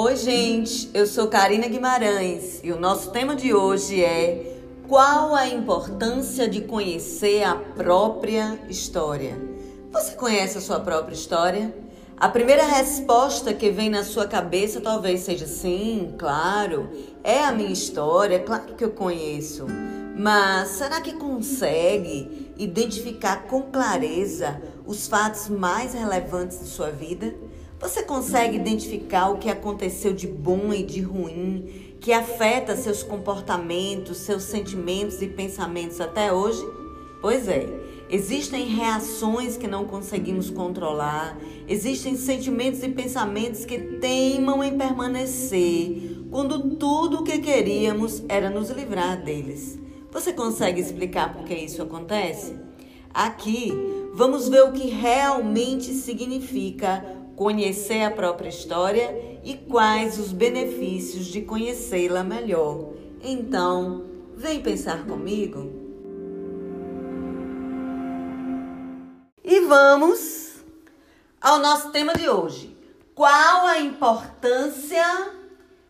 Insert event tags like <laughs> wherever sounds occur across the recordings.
Oi, gente, eu sou Karina Guimarães e o nosso tema de hoje é qual a importância de conhecer a própria história? Você conhece a sua própria história? A primeira resposta que vem na sua cabeça talvez seja sim, claro, é a minha história, claro que eu conheço. Mas será que consegue identificar com clareza os fatos mais relevantes de sua vida? Você consegue identificar o que aconteceu de bom e de ruim, que afeta seus comportamentos, seus sentimentos e pensamentos até hoje? Pois é, existem reações que não conseguimos controlar, existem sentimentos e pensamentos que teimam em permanecer, quando tudo o que queríamos era nos livrar deles. Você consegue explicar por que isso acontece? Aqui vamos ver o que realmente significa conhecer a própria história e quais os benefícios de conhecê-la melhor. Então, vem pensar comigo? E vamos ao nosso tema de hoje. Qual a importância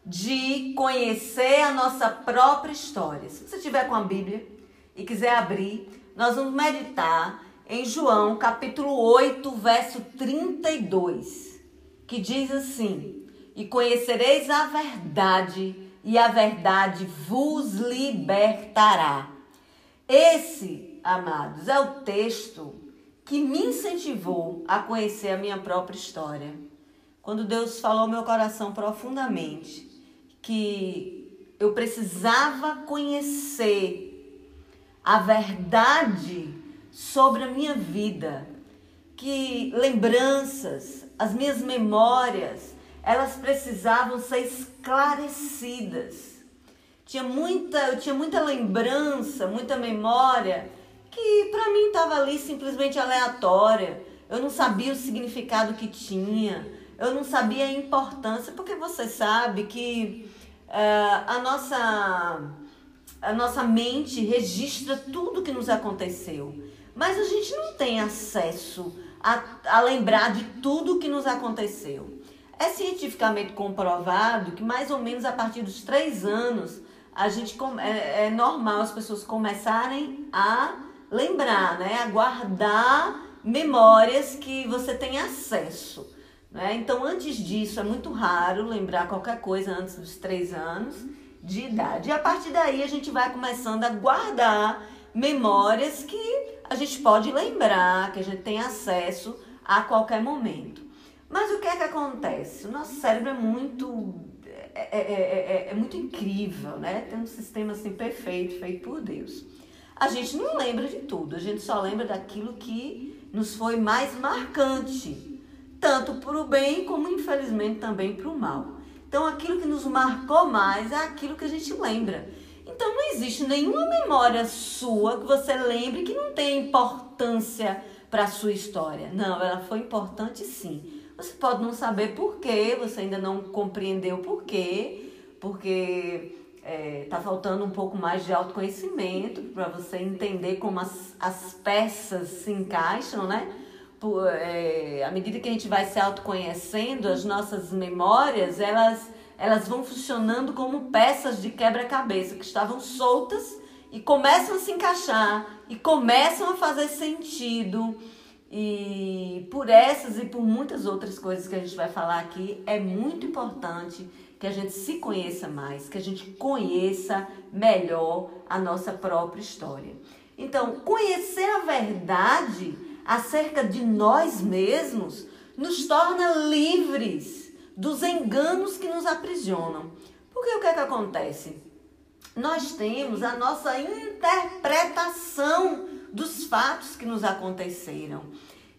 de conhecer a nossa própria história? Se você tiver com a Bíblia e quiser abrir, nós vamos meditar em João, capítulo 8, verso 32, que diz assim: E conhecereis a verdade, e a verdade vos libertará. Esse, amados, é o texto que me incentivou a conhecer a minha própria história. Quando Deus falou ao meu coração profundamente que eu precisava conhecer a verdade sobre a minha vida, que lembranças, as minhas memórias, elas precisavam ser esclarecidas. Tinha muita, eu tinha muita lembrança, muita memória que para mim estava ali simplesmente aleatória. Eu não sabia o significado que tinha, eu não sabia a importância, porque você sabe que uh, a nossa a nossa mente registra tudo que nos aconteceu mas a gente não tem acesso a, a lembrar de tudo que nos aconteceu. É cientificamente comprovado que mais ou menos a partir dos três anos a gente é, é normal as pessoas começarem a lembrar, né, a guardar memórias que você tem acesso. Né? Então, antes disso, é muito raro lembrar qualquer coisa antes dos três anos de idade. E a partir daí, a gente vai começando a guardar memórias que a gente pode lembrar, que a gente tem acesso a qualquer momento. Mas o que é que acontece? O nosso cérebro é muito é, é, é, é, muito incrível, né? Tem um sistema assim perfeito, feito por Deus. A gente não lembra de tudo, a gente só lembra daquilo que nos foi mais marcante, tanto para o bem como infelizmente também para o mal. Então aquilo que nos marcou mais é aquilo que a gente lembra. Então não existe nenhuma memória sua que você lembre que não tem importância para a sua história. Não, ela foi importante sim. Você pode não saber por quê, você ainda não compreendeu por quê, porque está é, faltando um pouco mais de autoconhecimento para você entender como as, as peças se encaixam, né? Por, é, à medida que a gente vai se autoconhecendo, as nossas memórias, elas elas vão funcionando como peças de quebra-cabeça que estavam soltas e começam a se encaixar e começam a fazer sentido. E por essas e por muitas outras coisas que a gente vai falar aqui, é muito importante que a gente se conheça mais, que a gente conheça melhor a nossa própria história. Então, conhecer a verdade acerca de nós mesmos nos torna livres dos enganos que nos aprisionam. Porque o que é que acontece? Nós temos a nossa interpretação dos fatos que nos aconteceram.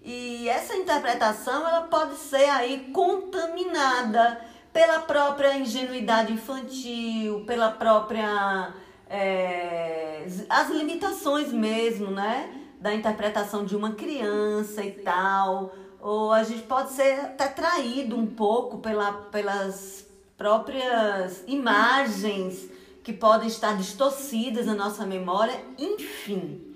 E essa interpretação ela pode ser aí contaminada pela própria ingenuidade infantil, pela própria é, as limitações mesmo, né, da interpretação de uma criança e tal ou a gente pode ser até traído um pouco pela, pelas próprias imagens que podem estar distorcidas na nossa memória, enfim.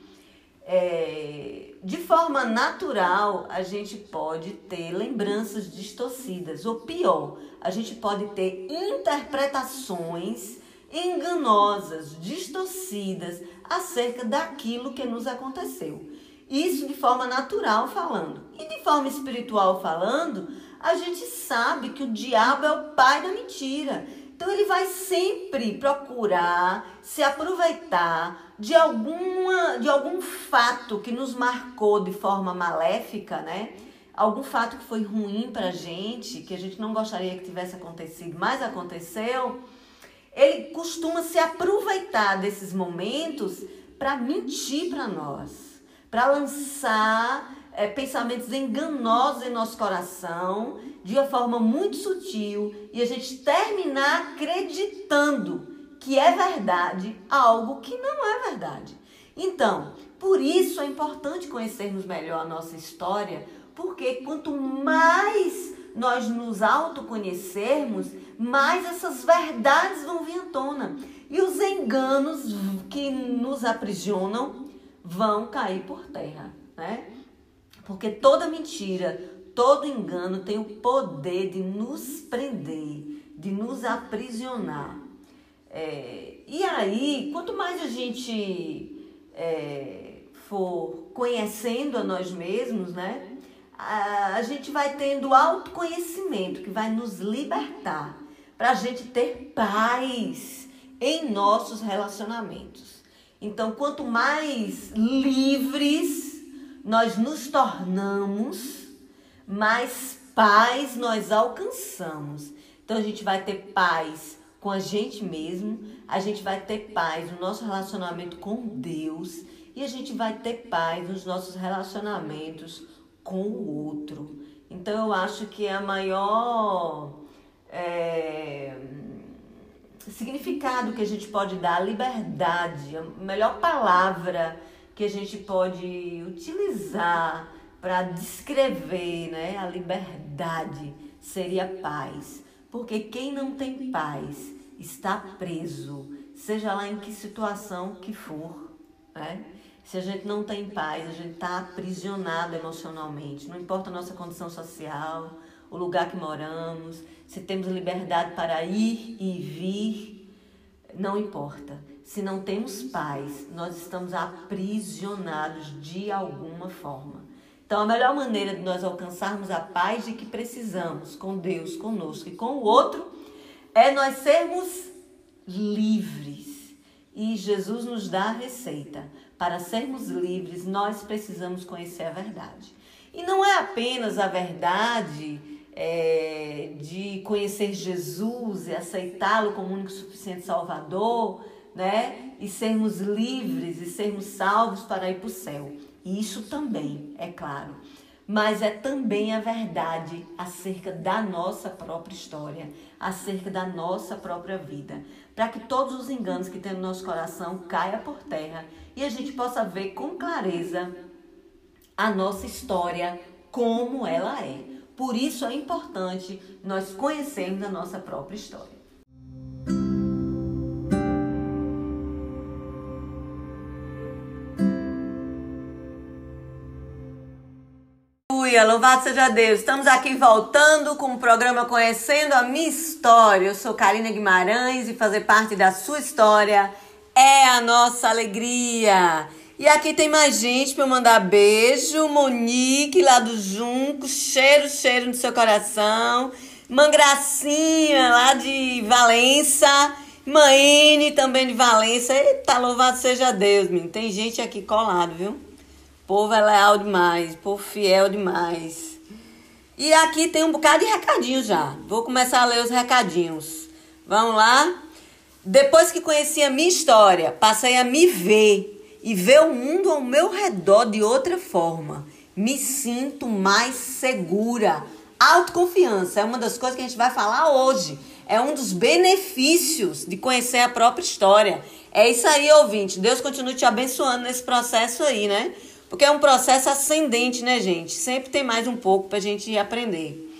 É, de forma natural, a gente pode ter lembranças distorcidas, ou pior, a gente pode ter interpretações enganosas, distorcidas acerca daquilo que nos aconteceu. Isso de forma natural falando. E de forma espiritual falando, a gente sabe que o diabo é o pai da mentira. Então ele vai sempre procurar se aproveitar de alguma de algum fato que nos marcou de forma maléfica, né? Algum fato que foi ruim pra gente, que a gente não gostaria que tivesse acontecido, mas aconteceu. Ele costuma se aproveitar desses momentos para mentir para nós para lançar é, pensamentos enganosos em nosso coração de uma forma muito sutil e a gente terminar acreditando que é verdade algo que não é verdade. Então, por isso é importante conhecermos melhor a nossa história, porque quanto mais nós nos autoconhecermos, mais essas verdades vão vir à tona. E os enganos que nos aprisionam vão cair por terra, né? Porque toda mentira, todo engano tem o poder de nos prender, de nos aprisionar. É, e aí, quanto mais a gente é, for conhecendo a nós mesmos, né? A, a gente vai tendo autoconhecimento que vai nos libertar para a gente ter paz em nossos relacionamentos. Então, quanto mais livres nós nos tornamos, mais paz nós alcançamos. Então, a gente vai ter paz com a gente mesmo, a gente vai ter paz no nosso relacionamento com Deus e a gente vai ter paz nos nossos relacionamentos com o outro. Então, eu acho que é a maior. É significado que a gente pode dar, liberdade, a melhor palavra que a gente pode utilizar para descrever né, a liberdade seria paz. Porque quem não tem paz está preso, seja lá em que situação que for. Né? Se a gente não tem paz, a gente está aprisionado emocionalmente. Não importa a nossa condição social, o lugar que moramos, se temos liberdade para ir e vir, não importa. Se não temos paz, nós estamos aprisionados de alguma forma. Então, a melhor maneira de nós alcançarmos a paz de que precisamos com Deus, conosco e com o outro é nós sermos livres. E Jesus nos dá a receita. Para sermos livres, nós precisamos conhecer a verdade. E não é apenas a verdade é, de conhecer Jesus e aceitá-lo como único suficiente Salvador, né? E sermos livres e sermos salvos para ir para o céu. E isso também, é claro. Mas é também a verdade acerca da nossa própria história, acerca da nossa própria vida. Para que todos os enganos que tem no nosso coração caia por terra e a gente possa ver com clareza a nossa história como ela é. Por isso é importante nós conhecermos a nossa própria história. Aleluia, louvado seja Deus. Estamos aqui voltando com o programa Conhecendo a Minha História. Eu sou Karina Guimarães e fazer parte da sua história é a nossa alegria. E aqui tem mais gente para eu mandar beijo. Monique lá do Junco, cheiro, cheiro no seu coração. Mangracinha lá de Valença. Maene também de Valença. Eita, louvado seja Deus, menino. Tem gente aqui colado, viu? O povo é leal demais, povo fiel demais. E aqui tem um bocado de recadinho já. Vou começar a ler os recadinhos. Vamos lá? Depois que conheci a minha história, passei a me ver e ver o mundo ao meu redor de outra forma. Me sinto mais segura. Autoconfiança é uma das coisas que a gente vai falar hoje. É um dos benefícios de conhecer a própria história. É isso aí, ouvinte. Deus continue te abençoando nesse processo aí, né? Porque é um processo ascendente, né, gente? Sempre tem mais um pouco pra gente aprender.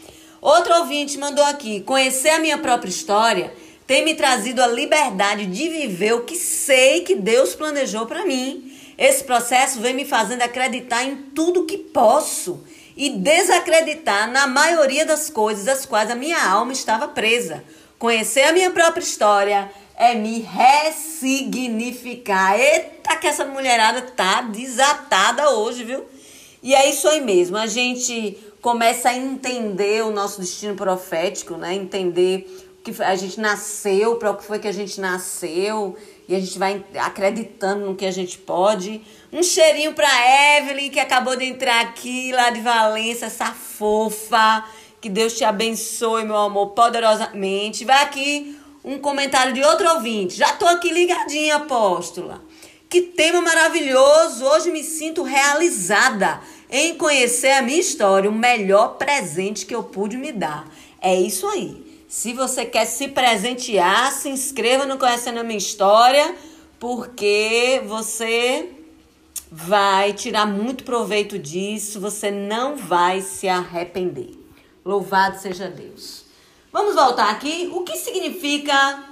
Outro ouvinte mandou aqui: conhecer a minha própria história tem me trazido a liberdade de viver o que sei que Deus planejou para mim. Esse processo vem me fazendo acreditar em tudo que posso e desacreditar na maioria das coisas das quais a minha alma estava presa. Conhecer a minha própria história é me ressignificar. Eita, que essa mulherada tá desatada hoje, viu? E é isso aí mesmo. A gente começa a entender o nosso destino profético, né? Entender que a gente nasceu, para o que foi que a gente nasceu, e a gente vai acreditando no que a gente pode. Um cheirinho para Evelyn, que acabou de entrar aqui lá de Valência, essa fofa. Que Deus te abençoe, meu amor, poderosamente. Vai aqui um comentário de outro ouvinte. Já tô aqui ligadinha, apóstola. Que tema maravilhoso! Hoje me sinto realizada em conhecer a minha história, o melhor presente que eu pude me dar. É isso aí. Se você quer se presentear, se inscreva no Conhecendo a Minha História, porque você vai tirar muito proveito disso, você não vai se arrepender. Louvado seja Deus. Vamos voltar aqui. O que significa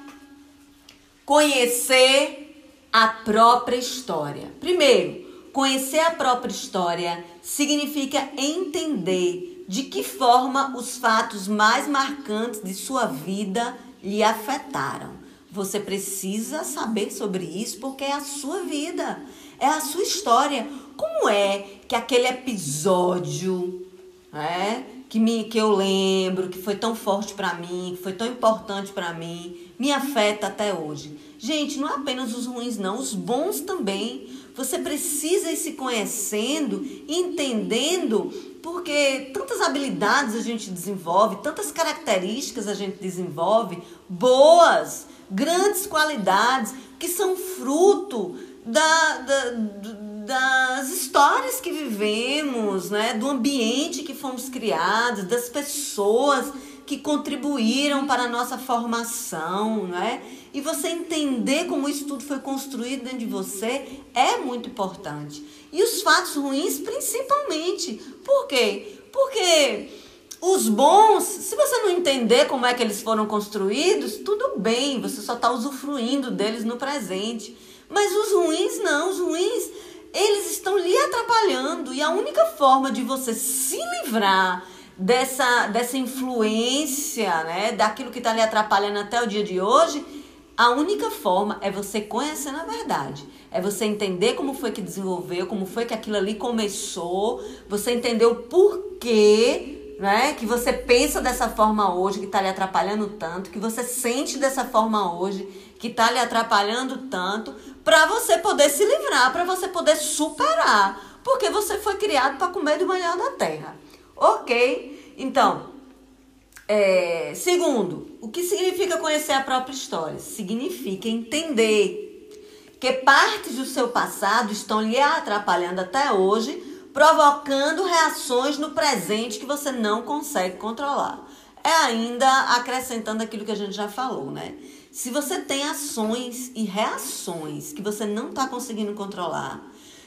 conhecer a própria história? Primeiro, conhecer a própria história significa entender de que forma os fatos mais marcantes de sua vida lhe afetaram. Você precisa saber sobre isso porque é a sua vida, é a sua história. Como é que aquele episódio, é, que me que eu lembro, que foi tão forte para mim, que foi tão importante para mim, me afeta até hoje? Gente, não é apenas os ruins não, os bons também. Você precisa ir se conhecendo, entendendo porque tantas habilidades a gente desenvolve, tantas características a gente desenvolve, boas, grandes qualidades, que são fruto da, da, das histórias que vivemos, né? do ambiente que fomos criados, das pessoas que contribuíram para a nossa formação, né? E você entender como isso tudo foi construído dentro de você é muito importante. E os fatos ruins, principalmente. Por quê? Porque os bons, se você não entender como é que eles foram construídos, tudo bem, você só está usufruindo deles no presente. Mas os ruins não, os ruins, eles estão lhe atrapalhando. E a única forma de você se livrar dessa, dessa influência, né, daquilo que está lhe atrapalhando até o dia de hoje, a única forma é você conhecer a verdade. É você entender como foi que desenvolveu, como foi que aquilo ali começou, você entender o porquê, né? Que você pensa dessa forma hoje, que está lhe atrapalhando tanto, que você sente dessa forma hoje, que está lhe atrapalhando tanto, para você poder se livrar, para você poder superar. Porque você foi criado para comer do melhor da terra. Ok? Então, é, segundo, o que significa conhecer a própria história? Significa entender que partes do seu passado estão lhe atrapalhando até hoje, provocando reações no presente que você não consegue controlar. É ainda acrescentando aquilo que a gente já falou, né? Se você tem ações e reações que você não está conseguindo controlar,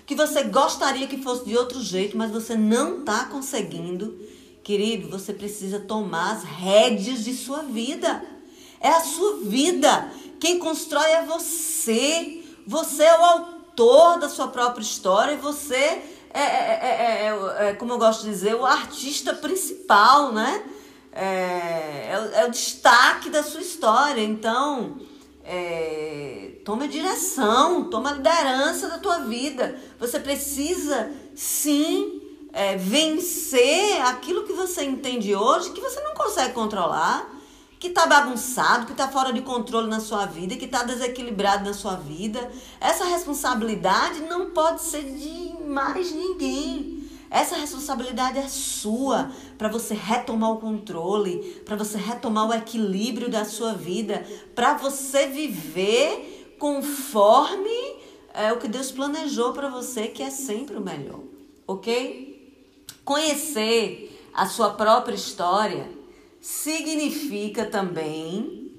que você gostaria que fosse de outro jeito, mas você não está conseguindo, querido, você precisa tomar as rédeas de sua vida. É a sua vida. Quem constrói é você. Você é o autor da sua própria história e você é, é, é, é como eu gosto de dizer, o artista principal, né? É, o, destaque da sua história. Então, tome a direção, tome a liderança da tua vida. Você precisa, sim, vencer aquilo que você entende hoje que você não consegue controlar que está bagunçado, que está fora de controle na sua vida, que está desequilibrado na sua vida. Essa responsabilidade não pode ser de mais ninguém. Essa responsabilidade é sua para você retomar o controle, para você retomar o equilíbrio da sua vida, para você viver conforme é, o que Deus planejou para você, que é sempre o melhor, ok? Conhecer a sua própria história significa também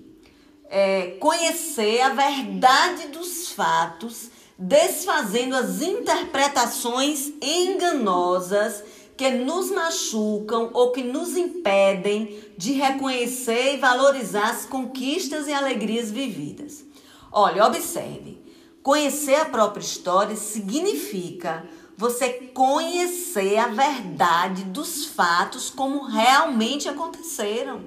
é, conhecer a verdade dos fatos, desfazendo as interpretações enganosas que nos machucam ou que nos impedem de reconhecer e valorizar as conquistas e alegrias vividas. Olha, observe. Conhecer a própria história significa você conhecer a verdade dos fatos como realmente aconteceram.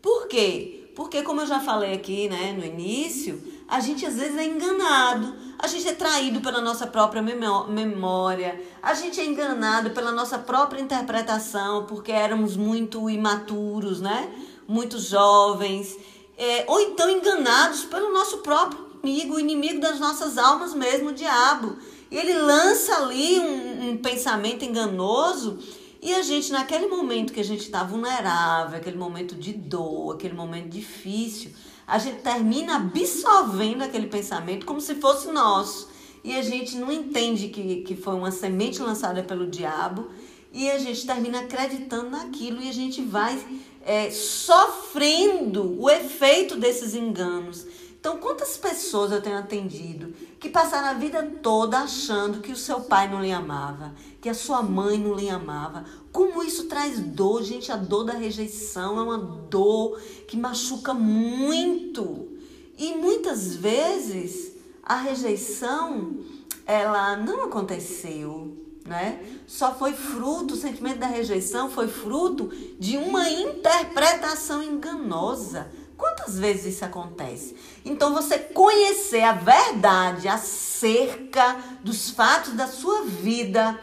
Por quê? Porque, como eu já falei aqui né, no início, a gente às vezes é enganado, a gente é traído pela nossa própria memória, a gente é enganado pela nossa própria interpretação, porque éramos muito imaturos, né? Muito jovens, é, ou então enganados pelo nosso próprio inimigo, o inimigo das nossas almas mesmo, o diabo. Ele lança ali um, um pensamento enganoso e a gente, naquele momento que a gente está vulnerável, aquele momento de dor, aquele momento difícil, a gente termina absorvendo aquele pensamento como se fosse nosso. E a gente não entende que, que foi uma semente lançada pelo diabo. E a gente termina acreditando naquilo e a gente vai é, sofrendo o efeito desses enganos. Então, quantas pessoas eu tenho atendido que passaram a vida toda achando que o seu pai não lhe amava, que a sua mãe não lhe amava? Como isso traz dor, gente? A dor da rejeição é uma dor que machuca muito. E muitas vezes a rejeição ela não aconteceu, né? Só foi fruto, o sentimento da rejeição foi fruto de uma interpretação enganosa Quantas vezes isso acontece? Então, você conhecer a verdade acerca dos fatos da sua vida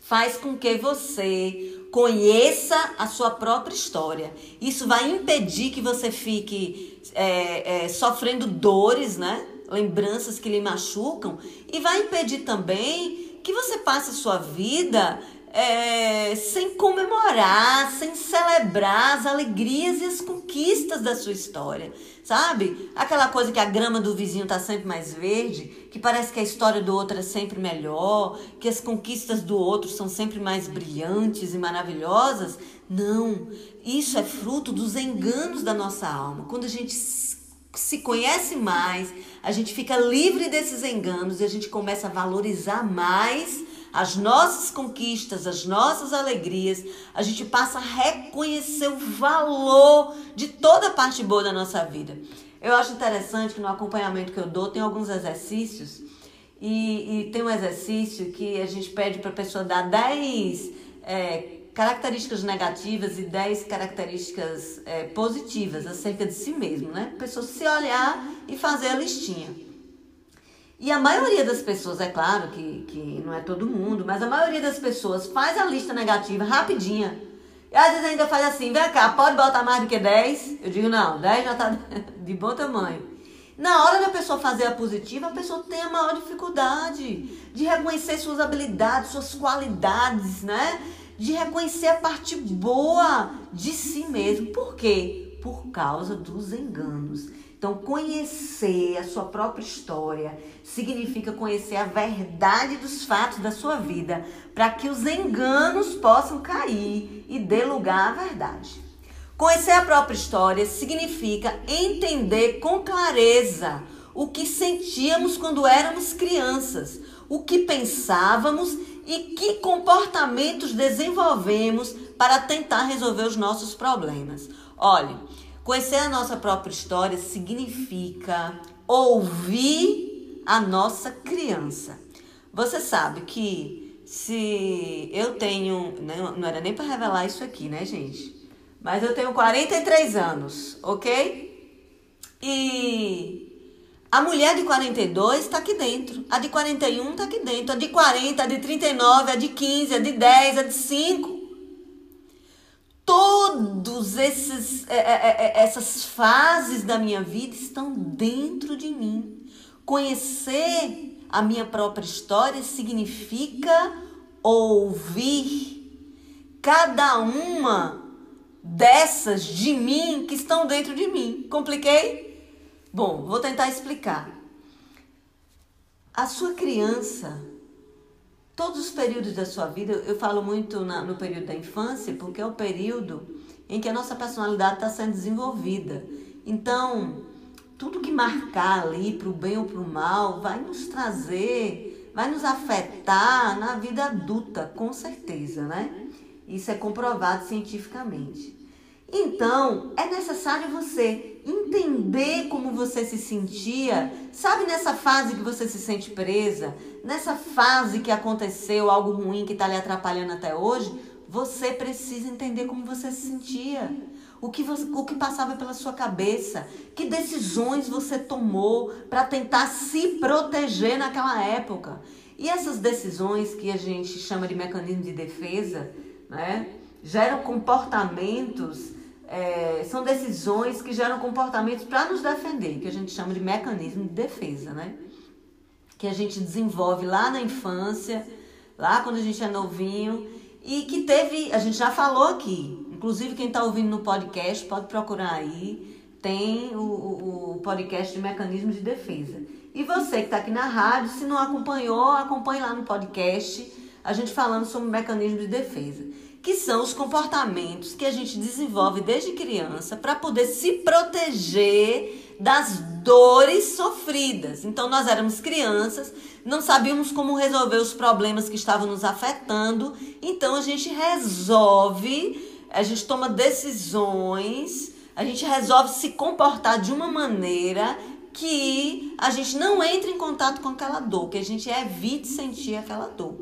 faz com que você conheça a sua própria história. Isso vai impedir que você fique é, é, sofrendo dores, né? Lembranças que lhe machucam, e vai impedir também que você passe a sua vida é, sem comemorar, sem celebrar as alegrias e as conquistas da sua história, sabe? Aquela coisa que a grama do vizinho tá sempre mais verde, que parece que a história do outro é sempre melhor, que as conquistas do outro são sempre mais brilhantes e maravilhosas. Não, isso é fruto dos enganos da nossa alma. Quando a gente se conhece mais, a gente fica livre desses enganos e a gente começa a valorizar mais as nossas conquistas, as nossas alegrias, a gente passa a reconhecer o valor de toda a parte boa da nossa vida. Eu acho interessante que no acompanhamento que eu dou tem alguns exercícios e, e tem um exercício que a gente pede para a pessoa dar 10 é, características negativas e 10 características é, positivas acerca de si mesmo, né? A pessoa se olhar e fazer a listinha. E a maioria das pessoas, é claro que, que não é todo mundo, mas a maioria das pessoas faz a lista negativa rapidinha. E às vezes ainda faz assim, vem cá, pode botar mais do que 10? Eu digo, não, 10 já tá <laughs> de bom tamanho. Na hora da pessoa fazer a positiva, a pessoa tem a maior dificuldade de reconhecer suas habilidades, suas qualidades, né? De reconhecer a parte boa de si mesmo. Por quê? Por causa dos enganos. Então, conhecer a sua própria história significa conhecer a verdade dos fatos da sua vida, para que os enganos possam cair e dê lugar à verdade. Conhecer a própria história significa entender com clareza o que sentíamos quando éramos crianças, o que pensávamos e que comportamentos desenvolvemos para tentar resolver os nossos problemas. Olhe, Conhecer a nossa própria história significa ouvir a nossa criança. Você sabe que se eu tenho. Não, não era nem para revelar isso aqui, né, gente? Mas eu tenho 43 anos, ok? E a mulher de 42 está aqui dentro. A de 41 está aqui dentro. A de 40, a de 39, a de 15, a de 10, a de 5 todos esses é, é, é, essas fases da minha vida estão dentro de mim. Conhecer a minha própria história significa ouvir cada uma dessas de mim que estão dentro de mim. Compliquei? Bom, vou tentar explicar. A sua criança todos os períodos da sua vida, eu falo muito na, no período da infância, porque é o período em que a nossa personalidade está sendo desenvolvida. Então, tudo que marcar ali para o bem ou para o mal vai nos trazer, vai nos afetar na vida adulta, com certeza, né? Isso é comprovado cientificamente. Então, é necessário você entender como você se sentia, sabe nessa fase que você se sente presa, nessa fase que aconteceu algo ruim que está lhe atrapalhando até hoje, você precisa entender como você se sentia. O que, você, o que passava pela sua cabeça, que decisões você tomou para tentar se proteger naquela época. E essas decisões que a gente chama de mecanismo de defesa, né, geram comportamentos, é, são decisões que geram comportamentos para nos defender, que a gente chama de mecanismo de defesa, né? Que a gente desenvolve lá na infância, lá quando a gente é novinho, e que teve, a gente já falou aqui, inclusive quem está ouvindo no podcast pode procurar aí, tem o, o, o podcast de mecanismo de defesa. E você que está aqui na rádio, se não acompanhou, acompanhe lá no podcast, a gente falando sobre mecanismo de defesa, que são os comportamentos que a gente desenvolve desde criança para poder se proteger das dores sofridas. Então nós éramos crianças, não sabíamos como resolver os problemas que estavam nos afetando, então a gente resolve, a gente toma decisões, a gente resolve se comportar de uma maneira que a gente não entre em contato com aquela dor, que a gente evite sentir aquela dor.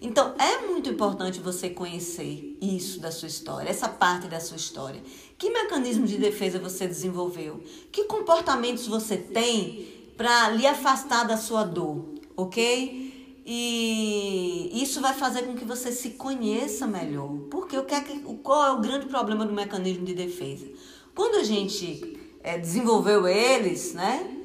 Então, é muito importante você conhecer isso da sua história, essa parte da sua história. Que mecanismo de defesa você desenvolveu? Que comportamentos você tem para lhe afastar da sua dor, ok? E isso vai fazer com que você se conheça melhor. Porque o que é qual é o grande problema do mecanismo de defesa? Quando a gente é, desenvolveu eles, né?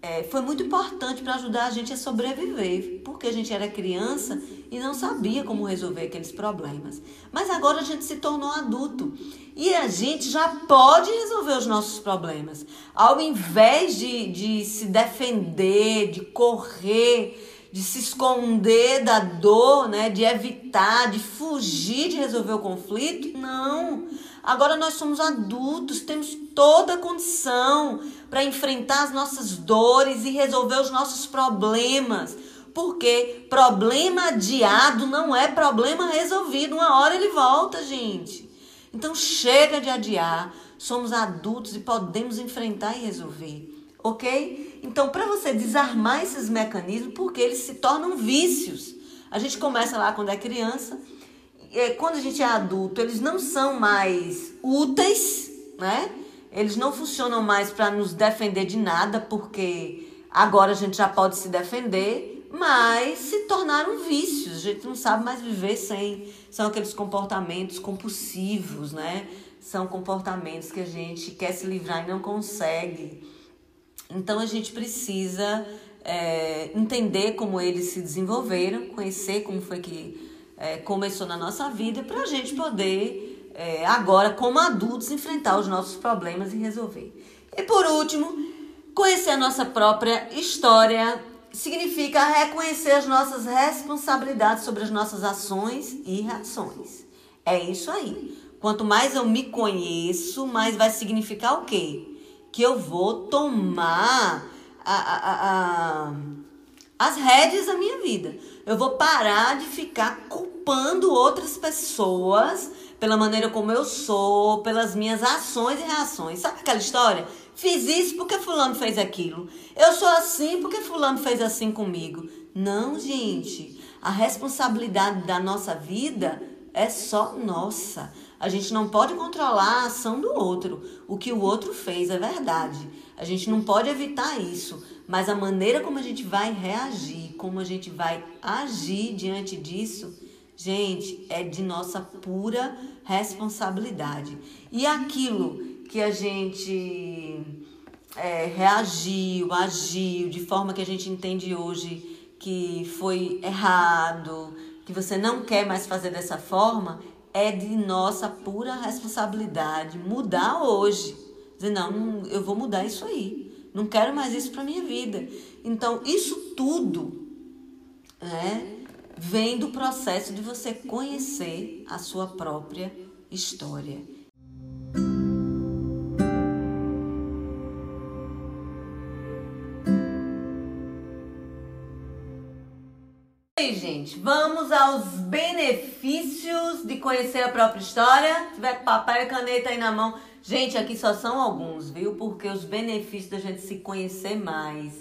É, foi muito importante para ajudar a gente a sobreviver, porque a gente era criança e não sabia como resolver aqueles problemas. Mas agora a gente se tornou adulto e a gente já pode resolver os nossos problemas. Ao invés de, de se defender, de correr, de se esconder da dor, né, de evitar, de fugir de resolver o conflito, não. Agora nós somos adultos, temos toda a condição para enfrentar as nossas dores e resolver os nossos problemas. Porque problema adiado não é problema resolvido. Uma hora ele volta, gente. Então chega de adiar. Somos adultos e podemos enfrentar e resolver. Ok? Então, para você desarmar esses mecanismos, porque eles se tornam vícios. A gente começa lá quando é criança é, quando a gente é adulto, eles não são mais úteis, né? Eles não funcionam mais para nos defender de nada, porque agora a gente já pode se defender, mas se tornaram vícios. A gente não sabe mais viver sem. São aqueles comportamentos compulsivos, né? São comportamentos que a gente quer se livrar e não consegue. Então a gente precisa é, entender como eles se desenvolveram, conhecer como foi que é, começou na nossa vida para a gente poder, é, agora, como adultos, enfrentar os nossos problemas e resolver. E por último, conhecer a nossa própria história significa reconhecer as nossas responsabilidades sobre as nossas ações e reações. É isso aí. Quanto mais eu me conheço, mais vai significar o quê? Que eu vou tomar a, a, a, as rédeas da minha vida. Eu vou parar de ficar culpando outras pessoas pela maneira como eu sou, pelas minhas ações e reações. Sabe aquela história? Fiz isso porque fulano fez aquilo. Eu sou assim porque fulano fez assim comigo. Não, gente. A responsabilidade da nossa vida é só nossa. A gente não pode controlar a ação do outro. O que o outro fez é verdade. A gente não pode evitar isso. Mas a maneira como a gente vai reagir, como a gente vai agir diante disso, gente, é de nossa pura responsabilidade. E aquilo que a gente é, reagiu, agiu de forma que a gente entende hoje que foi errado, que você não quer mais fazer dessa forma, é de nossa pura responsabilidade mudar hoje. Dizer, não, eu vou mudar isso aí. Não quero mais isso para minha vida. Então, isso tudo né, vem do processo de você conhecer a sua própria história. Gente, vamos aos benefícios de conhecer a própria história. Se tiver papel e caneta aí na mão. Gente, aqui só são alguns, viu? Porque os benefícios da gente se conhecer mais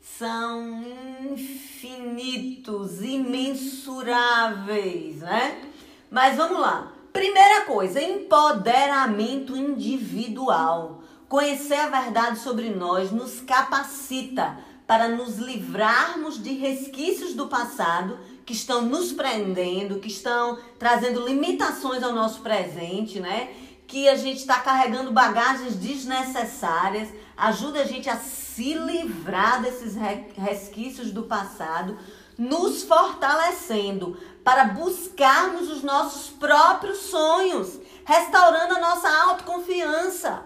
são infinitos, imensuráveis, né? Mas vamos lá. Primeira coisa, empoderamento individual. Conhecer a verdade sobre nós nos capacita para nos livrarmos de resquícios do passado que estão nos prendendo, que estão trazendo limitações ao nosso presente, né? Que a gente está carregando bagagens desnecessárias, ajuda a gente a se livrar desses resquícios do passado, nos fortalecendo para buscarmos os nossos próprios sonhos, restaurando a nossa autoconfiança.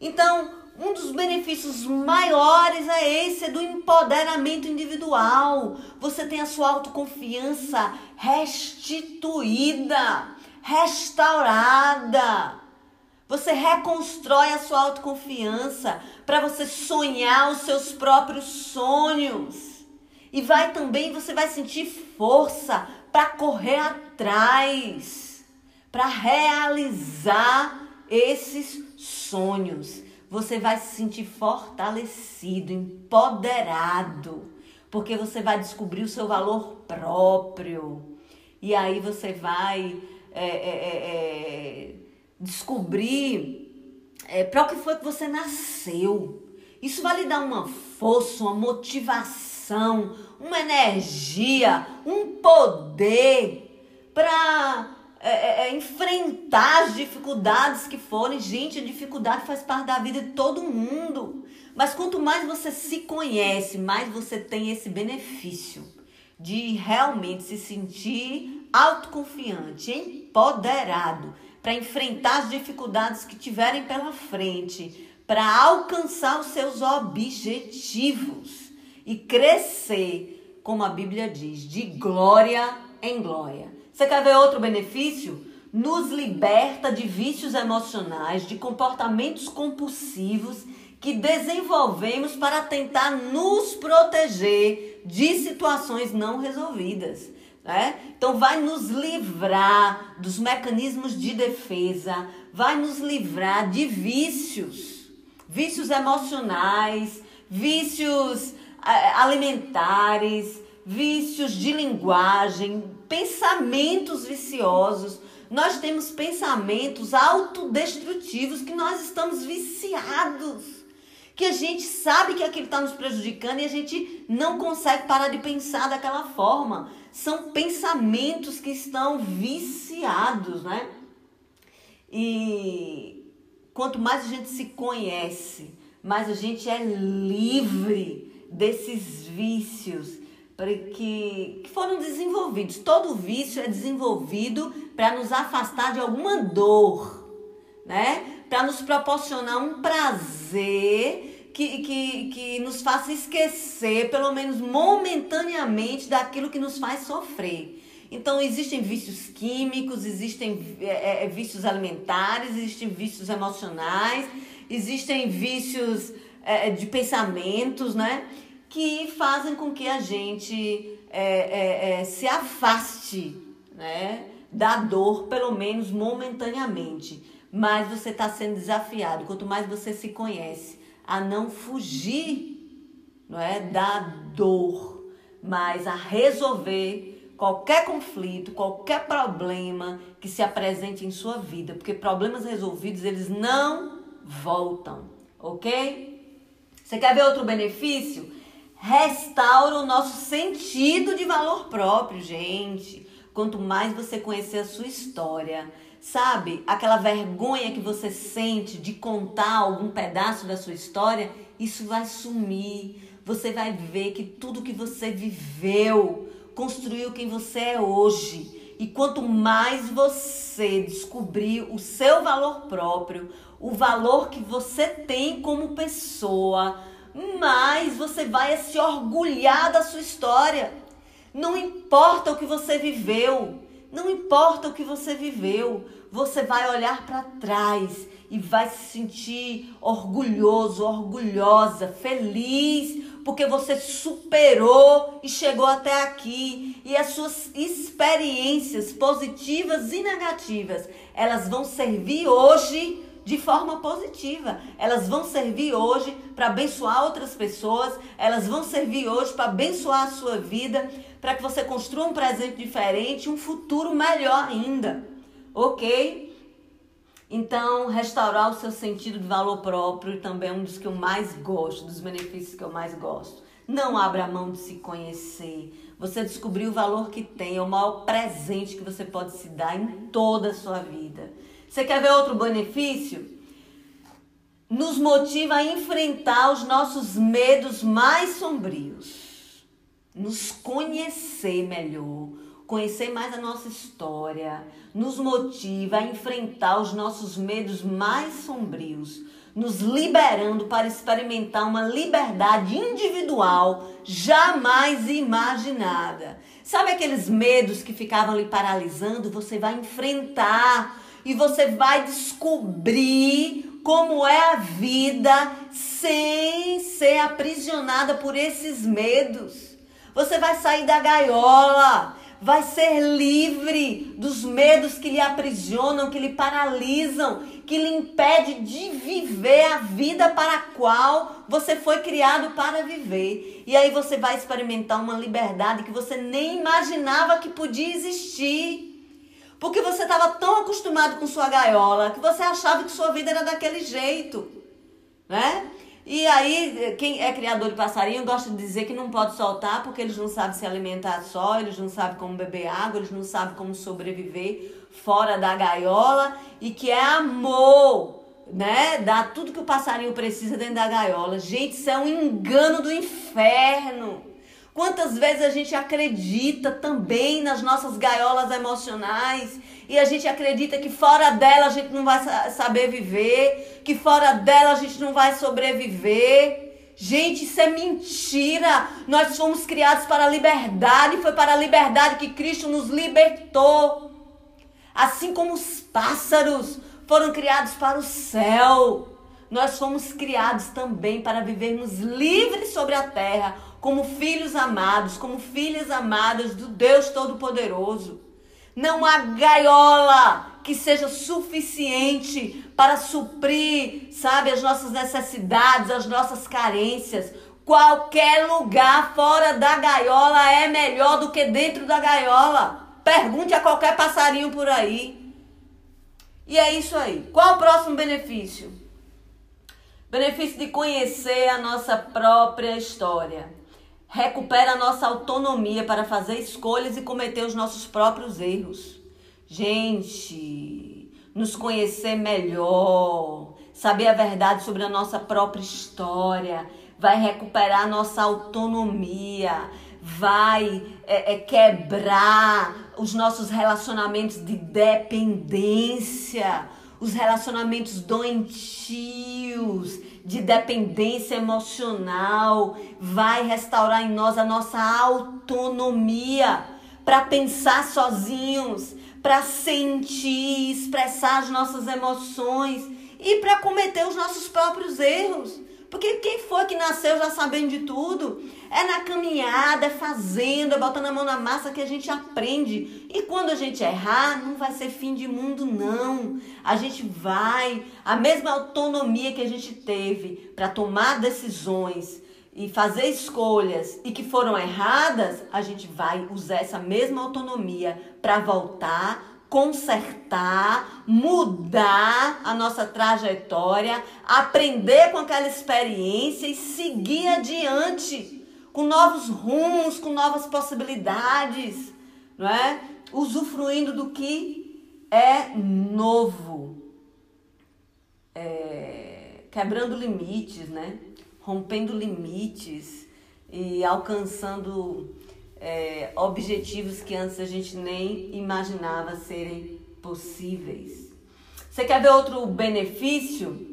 Então, um dos benefícios maiores é esse, é do empoderamento individual. Você tem a sua autoconfiança restituída, restaurada. Você reconstrói a sua autoconfiança para você sonhar os seus próprios sonhos. E vai também, você vai sentir força para correr atrás, para realizar esses sonhos você vai se sentir fortalecido, empoderado, porque você vai descobrir o seu valor próprio. E aí você vai é, é, é, é descobrir é, para o que foi que você nasceu. Isso vai lhe dar uma força, uma motivação, uma energia, um poder para é, é, é, enfrentar as dificuldades que forem. Gente, a dificuldade faz parte da vida de todo mundo. Mas quanto mais você se conhece, mais você tem esse benefício de realmente se sentir autoconfiante, empoderado para enfrentar as dificuldades que tiverem pela frente, para alcançar os seus objetivos e crescer, como a Bíblia diz, de glória em glória. Você quer ver outro benefício? Nos liberta de vícios emocionais, de comportamentos compulsivos que desenvolvemos para tentar nos proteger de situações não resolvidas. Né? Então, vai nos livrar dos mecanismos de defesa, vai nos livrar de vícios, vícios emocionais, vícios eh, alimentares, vícios de linguagem, pensamentos viciosos. Nós temos pensamentos autodestrutivos que nós estamos viciados. Que a gente sabe que aquilo está nos prejudicando e a gente não consegue parar de pensar daquela forma. São pensamentos que estão viciados, né? E quanto mais a gente se conhece, mais a gente é livre desses vícios que, que foram desenvolvidos. Todo vício é desenvolvido para nos afastar de alguma dor, né? Para nos proporcionar um prazer que, que, que nos faça esquecer, pelo menos momentaneamente, daquilo que nos faz sofrer. Então, existem vícios químicos, existem é, é, vícios alimentares, existem vícios emocionais, existem vícios é, de pensamentos, né? Que fazem com que a gente é, é, é, se afaste né, da dor, pelo menos momentaneamente. Mas você está sendo desafiado, quanto mais você se conhece, a não fugir não é, da dor, mas a resolver qualquer conflito, qualquer problema que se apresente em sua vida, porque problemas resolvidos eles não voltam, ok? Você quer ver outro benefício? Restaura o nosso sentido de valor próprio, gente. Quanto mais você conhecer a sua história, sabe? Aquela vergonha que você sente de contar algum pedaço da sua história, isso vai sumir. Você vai ver que tudo que você viveu construiu quem você é hoje. E quanto mais você descobrir o seu valor próprio, o valor que você tem como pessoa, mais você vai se orgulhar da sua história. Não importa o que você viveu, não importa o que você viveu, você vai olhar para trás e vai se sentir orgulhoso, orgulhosa, feliz porque você superou e chegou até aqui. E as suas experiências positivas e negativas, elas vão servir hoje de forma positiva. Elas vão servir hoje para abençoar outras pessoas, elas vão servir hoje para abençoar a sua vida, para que você construa um presente diferente, um futuro melhor ainda. OK? Então, restaurar o seu sentido de valor próprio também é um dos que eu mais gosto, dos benefícios que eu mais gosto. Não abra mão de se conhecer. Você descobriu o valor que tem, é o maior presente que você pode se dar em toda a sua vida. Você quer ver outro benefício? Nos motiva a enfrentar os nossos medos mais sombrios. Nos conhecer melhor, conhecer mais a nossa história, nos motiva a enfrentar os nossos medos mais sombrios, nos liberando para experimentar uma liberdade individual jamais imaginada. Sabe aqueles medos que ficavam lhe paralisando? Você vai enfrentar e você vai descobrir como é a vida sem ser aprisionada por esses medos. Você vai sair da gaiola, vai ser livre dos medos que lhe aprisionam, que lhe paralisam, que lhe impede de viver a vida para a qual você foi criado para viver. E aí você vai experimentar uma liberdade que você nem imaginava que podia existir. Porque você estava tão acostumado com sua gaiola que você achava que sua vida era daquele jeito, né? E aí, quem é criador de passarinho gosta de dizer que não pode soltar porque eles não sabem se alimentar só, eles não sabem como beber água, eles não sabem como sobreviver fora da gaiola e que é amor, né? Dá tudo que o passarinho precisa dentro da gaiola. Gente, isso é um engano do inferno. Quantas vezes a gente acredita também nas nossas gaiolas emocionais e a gente acredita que fora dela a gente não vai saber viver, que fora dela a gente não vai sobreviver. Gente, isso é mentira. Nós fomos criados para a liberdade, foi para a liberdade que Cristo nos libertou. Assim como os pássaros foram criados para o céu, nós fomos criados também para vivermos livres sobre a terra como filhos amados, como filhas amadas do Deus Todo-Poderoso. Não há gaiola que seja suficiente para suprir, sabe, as nossas necessidades, as nossas carências. Qualquer lugar fora da gaiola é melhor do que dentro da gaiola. Pergunte a qualquer passarinho por aí. E é isso aí. Qual o próximo benefício? Benefício de conhecer a nossa própria história recupera a nossa autonomia para fazer escolhas e cometer os nossos próprios erros. Gente, nos conhecer melhor, saber a verdade sobre a nossa própria história, vai recuperar a nossa autonomia, vai é, é, quebrar os nossos relacionamentos de dependência, os relacionamentos doentios de dependência emocional, vai restaurar em nós a nossa autonomia para pensar sozinhos, para sentir, expressar as nossas emoções e para cometer os nossos próprios erros. Porque quem foi que nasceu já sabendo de tudo? É na caminhada, é fazendo, é botando a mão na massa que a gente aprende. E quando a gente errar, não vai ser fim de mundo, não. A gente vai, a mesma autonomia que a gente teve para tomar decisões e fazer escolhas e que foram erradas, a gente vai usar essa mesma autonomia para voltar consertar, mudar a nossa trajetória, aprender com aquela experiência e seguir adiante com novos rumos, com novas possibilidades, não é? Usufruindo do que é novo, é, quebrando limites, né? Rompendo limites e alcançando é, objetivos que antes a gente nem imaginava serem possíveis. Você quer ver outro benefício?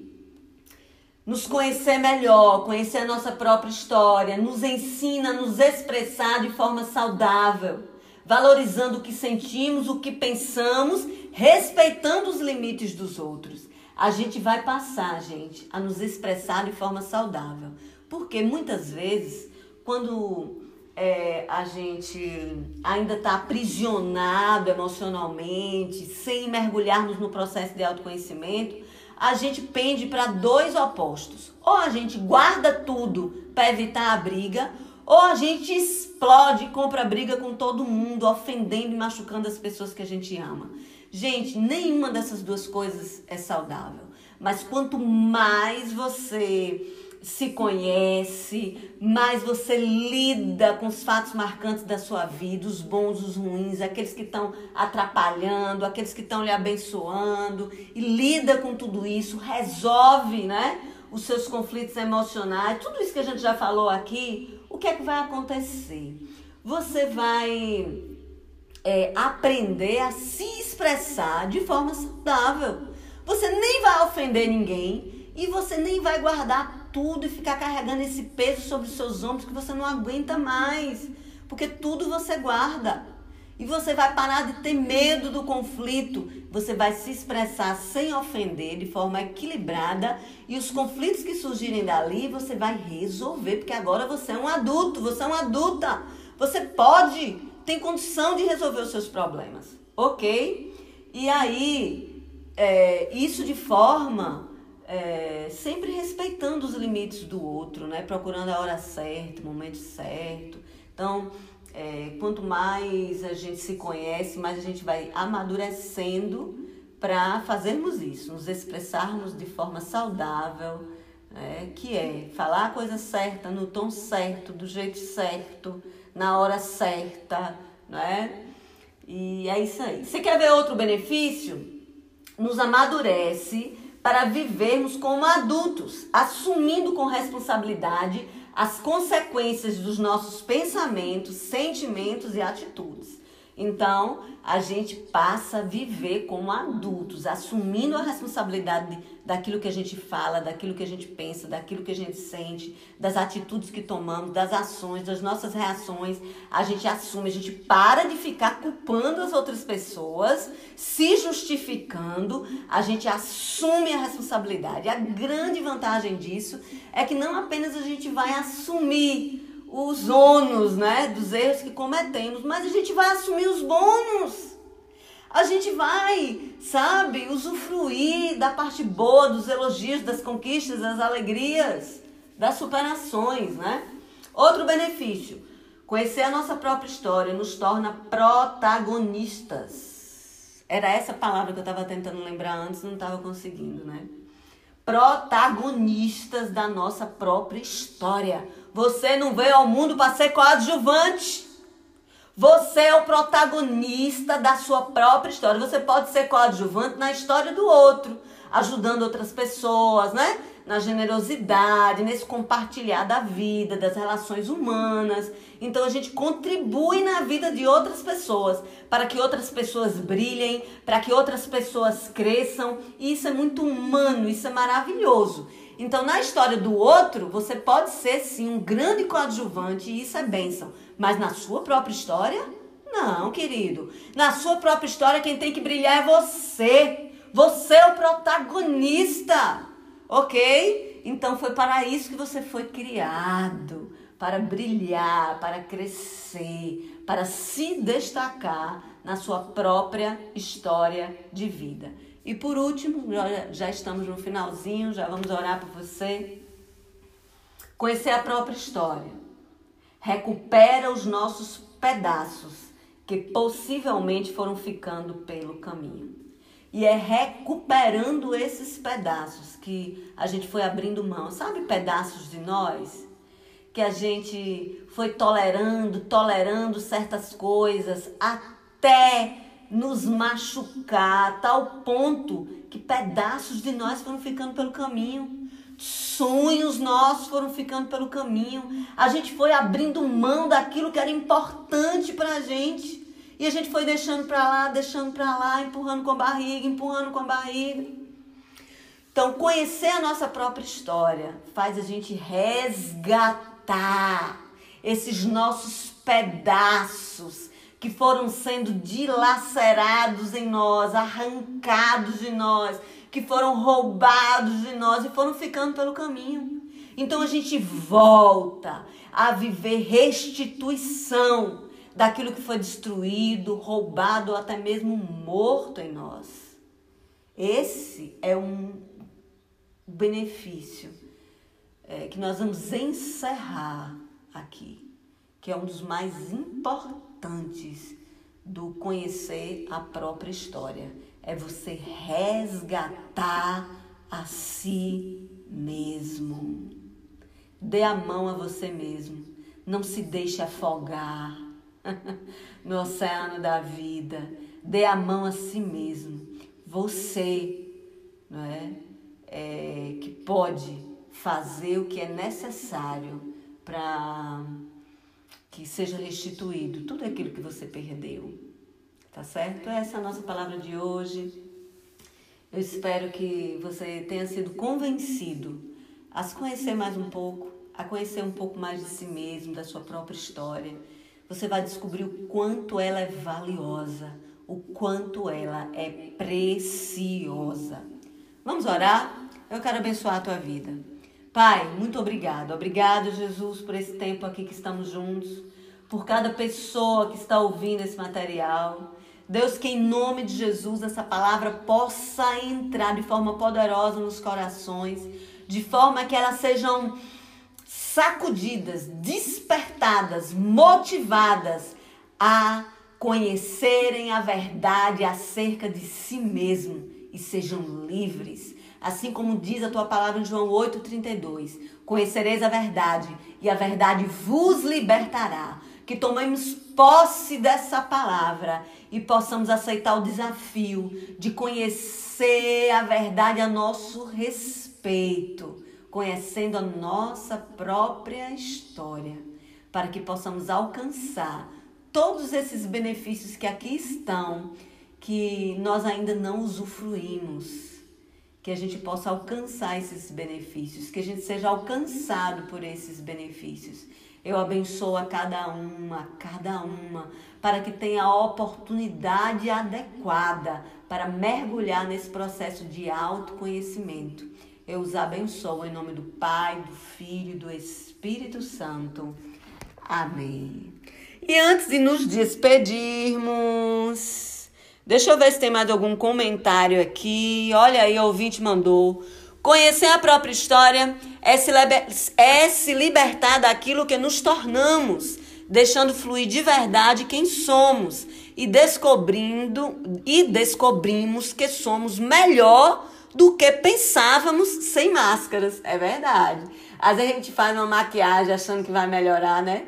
Nos conhecer melhor, conhecer a nossa própria história, nos ensina a nos expressar de forma saudável, valorizando o que sentimos, o que pensamos, respeitando os limites dos outros. A gente vai passar, gente, a nos expressar de forma saudável. Porque muitas vezes, quando é, a gente ainda está aprisionado emocionalmente, sem mergulharmos no processo de autoconhecimento, a gente pende para dois opostos. Ou a gente guarda tudo para evitar a briga, ou a gente explode e compra briga com todo mundo, ofendendo e machucando as pessoas que a gente ama. Gente, nenhuma dessas duas coisas é saudável. Mas quanto mais você se conhece, mais você lida com os fatos marcantes da sua vida, os bons, os ruins, aqueles que estão atrapalhando, aqueles que estão lhe abençoando, e lida com tudo isso, resolve, né? Os seus conflitos emocionais, tudo isso que a gente já falou aqui, o que é que vai acontecer? Você vai é, aprender a se expressar de forma saudável. Você nem vai ofender ninguém e você nem vai guardar tudo e ficar carregando esse peso sobre os seus ombros que você não aguenta mais. Porque tudo você guarda. E você vai parar de ter medo do conflito. Você vai se expressar sem ofender, de forma equilibrada. E os conflitos que surgirem dali, você vai resolver. Porque agora você é um adulto, você é uma adulta. Você pode, tem condição de resolver os seus problemas. Ok? E aí, é, isso de forma é, sempre respeitando os limites do outro, né? Procurando a hora certa, o momento certo. Então, é, quanto mais a gente se conhece, mais a gente vai amadurecendo para fazermos isso, nos expressarmos de forma saudável, né? que é falar a coisa certa, no tom certo, do jeito certo, na hora certa, né? E é isso aí. Você quer ver outro benefício? Nos amadurece para vivermos como adultos, assumindo com responsabilidade as consequências dos nossos pensamentos, sentimentos e atitudes. Então, a gente passa a viver como adultos, assumindo a responsabilidade daquilo que a gente fala, daquilo que a gente pensa, daquilo que a gente sente, das atitudes que tomamos, das ações, das nossas reações. A gente assume, a gente para de ficar culpando as outras pessoas, se justificando, a gente assume a responsabilidade. A grande vantagem disso é que não apenas a gente vai assumir os ônus, né, dos erros que cometemos, mas a gente vai assumir os bônus. A gente vai, sabe, usufruir da parte boa, dos elogios, das conquistas, das alegrias, das superações, né? Outro benefício, conhecer a nossa própria história nos torna protagonistas. Era essa palavra que eu estava tentando lembrar antes, não estava conseguindo, né? Protagonistas da nossa própria história você não veio ao mundo para ser coadjuvante. Você é o protagonista da sua própria história. Você pode ser coadjuvante na história do outro, ajudando outras pessoas, né? Na generosidade, nesse compartilhar da vida, das relações humanas. Então a gente contribui na vida de outras pessoas, para que outras pessoas brilhem, para que outras pessoas cresçam. E isso é muito humano, isso é maravilhoso. Então, na história do outro, você pode ser sim um grande coadjuvante e isso é bênção. Mas na sua própria história, não, querido. Na sua própria história, quem tem que brilhar é você. Você é o protagonista, ok? Então foi para isso que você foi criado para brilhar, para crescer, para se destacar na sua própria história de vida. E por último, já estamos no finalzinho, já vamos orar por você. Conhecer a própria história. Recupera os nossos pedaços que possivelmente foram ficando pelo caminho. E é recuperando esses pedaços que a gente foi abrindo mão. Sabe pedaços de nós? Que a gente foi tolerando, tolerando certas coisas até nos machucar a tal ponto que pedaços de nós foram ficando pelo caminho. Sonhos nossos foram ficando pelo caminho. A gente foi abrindo mão daquilo que era importante pra gente. E a gente foi deixando pra lá, deixando pra lá, empurrando com a barriga, empurrando com a barriga. Então, conhecer a nossa própria história faz a gente resgatar esses nossos pedaços que foram sendo dilacerados em nós, arrancados de nós, que foram roubados de nós e foram ficando pelo caminho. Então a gente volta a viver restituição daquilo que foi destruído, roubado ou até mesmo morto em nós. Esse é um benefício é, que nós vamos encerrar aqui, que é um dos mais importantes do conhecer a própria história. É você resgatar a si mesmo. Dê a mão a você mesmo. Não se deixe afogar <laughs> no oceano da vida. Dê a mão a si mesmo. Você, não é? é que pode fazer o que é necessário para que seja restituído tudo aquilo que você perdeu. Tá certo? Essa é a nossa palavra de hoje. Eu espero que você tenha sido convencido a se conhecer mais um pouco, a conhecer um pouco mais de si mesmo, da sua própria história. Você vai descobrir o quanto ela é valiosa, o quanto ela é preciosa. Vamos orar? Eu quero abençoar a tua vida. Pai, muito obrigado. Obrigado, Jesus, por esse tempo aqui que estamos juntos, por cada pessoa que está ouvindo esse material. Deus, que em nome de Jesus essa palavra possa entrar de forma poderosa nos corações, de forma que elas sejam sacudidas, despertadas, motivadas a conhecerem a verdade acerca de si mesmo e sejam livres assim como diz a tua palavra em João 8,32. Conhecereis a verdade, e a verdade vos libertará. Que tomemos posse dessa palavra e possamos aceitar o desafio de conhecer a verdade a nosso respeito, conhecendo a nossa própria história, para que possamos alcançar todos esses benefícios que aqui estão, que nós ainda não usufruímos que a gente possa alcançar esses benefícios, que a gente seja alcançado por esses benefícios. Eu abençoo a cada uma, a cada uma, para que tenha a oportunidade adequada para mergulhar nesse processo de autoconhecimento. Eu os abençoo em nome do Pai, do Filho e do Espírito Santo. Amém. E antes de nos despedirmos, Deixa eu ver se tem mais algum comentário aqui. Olha aí, o ouvinte mandou. Conhecer a própria história é se, é se libertar daquilo que nos tornamos, deixando fluir de verdade quem somos e descobrindo e descobrimos que somos melhor do que pensávamos sem máscaras. É verdade. Às vezes a gente faz uma maquiagem achando que vai melhorar, né?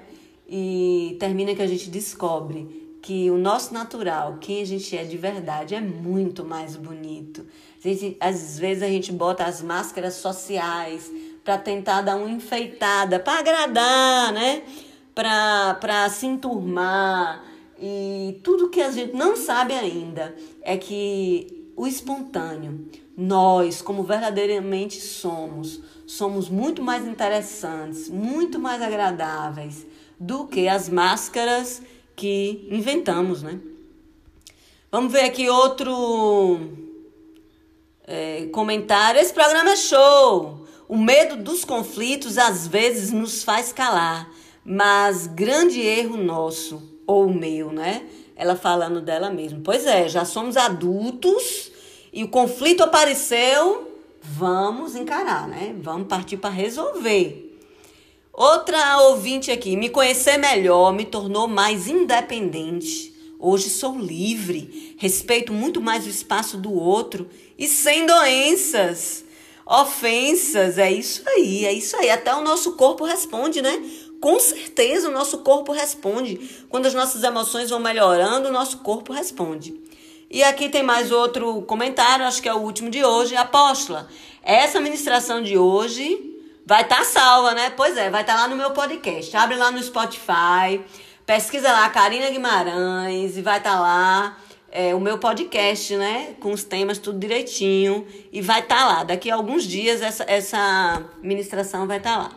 E termina que a gente descobre que o nosso natural, quem a gente é de verdade, é muito mais bonito. Gente, às vezes a gente bota as máscaras sociais para tentar dar uma enfeitada, para agradar, né? Para se enturmar. E tudo que a gente não sabe ainda é que o espontâneo, nós, como verdadeiramente somos, somos muito mais interessantes, muito mais agradáveis do que as máscaras que inventamos, né? Vamos ver aqui outro é, comentário. Esse programa é show. O medo dos conflitos às vezes nos faz calar, mas grande erro nosso, ou meu, né? Ela falando dela mesma. Pois é, já somos adultos e o conflito apareceu, vamos encarar, né? Vamos partir para resolver. Outra ouvinte aqui, me conhecer melhor me tornou mais independente. Hoje sou livre, respeito muito mais o espaço do outro e sem doenças, ofensas. É isso aí, é isso aí. Até o nosso corpo responde, né? Com certeza o nosso corpo responde. Quando as nossas emoções vão melhorando, o nosso corpo responde. E aqui tem mais outro comentário, acho que é o último de hoje. Apóstola, essa ministração de hoje Vai estar tá salva, né? Pois é, vai estar tá lá no meu podcast. Abre lá no Spotify, pesquisa lá Karina Guimarães e vai estar tá lá é, o meu podcast, né? Com os temas tudo direitinho. E vai estar tá lá. Daqui a alguns dias essa, essa ministração vai estar tá lá.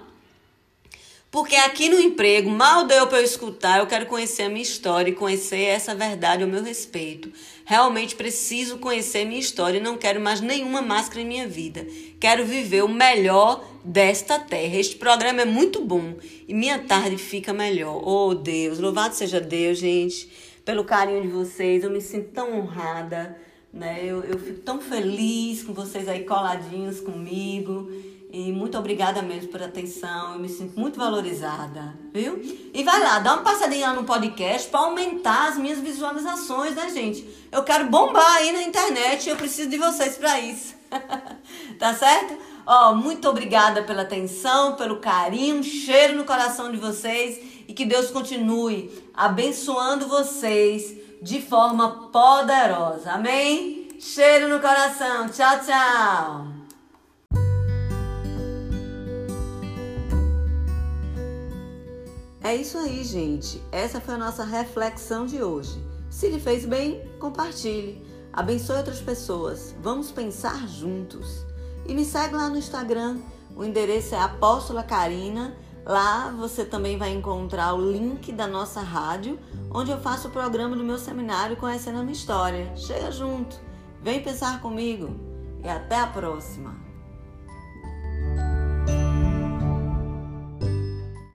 Porque aqui no emprego, mal deu para eu escutar, eu quero conhecer a minha história e conhecer essa verdade ao meu respeito. Realmente preciso conhecer minha história e não quero mais nenhuma máscara em minha vida. Quero viver o melhor desta terra. Este programa é muito bom e minha tarde fica melhor. Oh Deus, louvado seja Deus, gente, pelo carinho de vocês. Eu me sinto tão honrada, né? Eu, eu fico tão feliz com vocês aí coladinhos comigo. E muito obrigada mesmo por atenção. Eu me sinto muito valorizada, viu? E vai lá, dá uma passadinha lá no podcast para aumentar as minhas visualizações, né, gente? Eu quero bombar aí na internet eu preciso de vocês para isso. <laughs> tá certo? Ó, muito obrigada pela atenção, pelo carinho, um cheiro no coração de vocês e que Deus continue abençoando vocês de forma poderosa. Amém? Cheiro no coração. Tchau, tchau. É isso aí, gente. Essa foi a nossa reflexão de hoje. Se lhe fez bem, compartilhe. Abençoe outras pessoas. Vamos pensar juntos. E me segue lá no Instagram. O endereço é Apóstola Carina. Lá você também vai encontrar o link da nossa rádio, onde eu faço o programa do meu seminário Conhecendo a Minha História. Chega junto. Vem pensar comigo. E até a próxima.